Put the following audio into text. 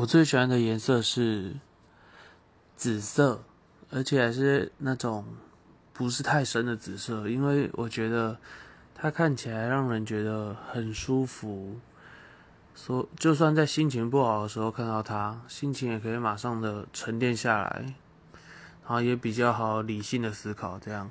我最喜欢的颜色是紫色而且还是那种不是太深的紫色因为我觉得它看起来让人觉得很舒服。所就算在心情不好的时候看到它心情也可以马上的沉淀下来然后也比较好理性的思考这样。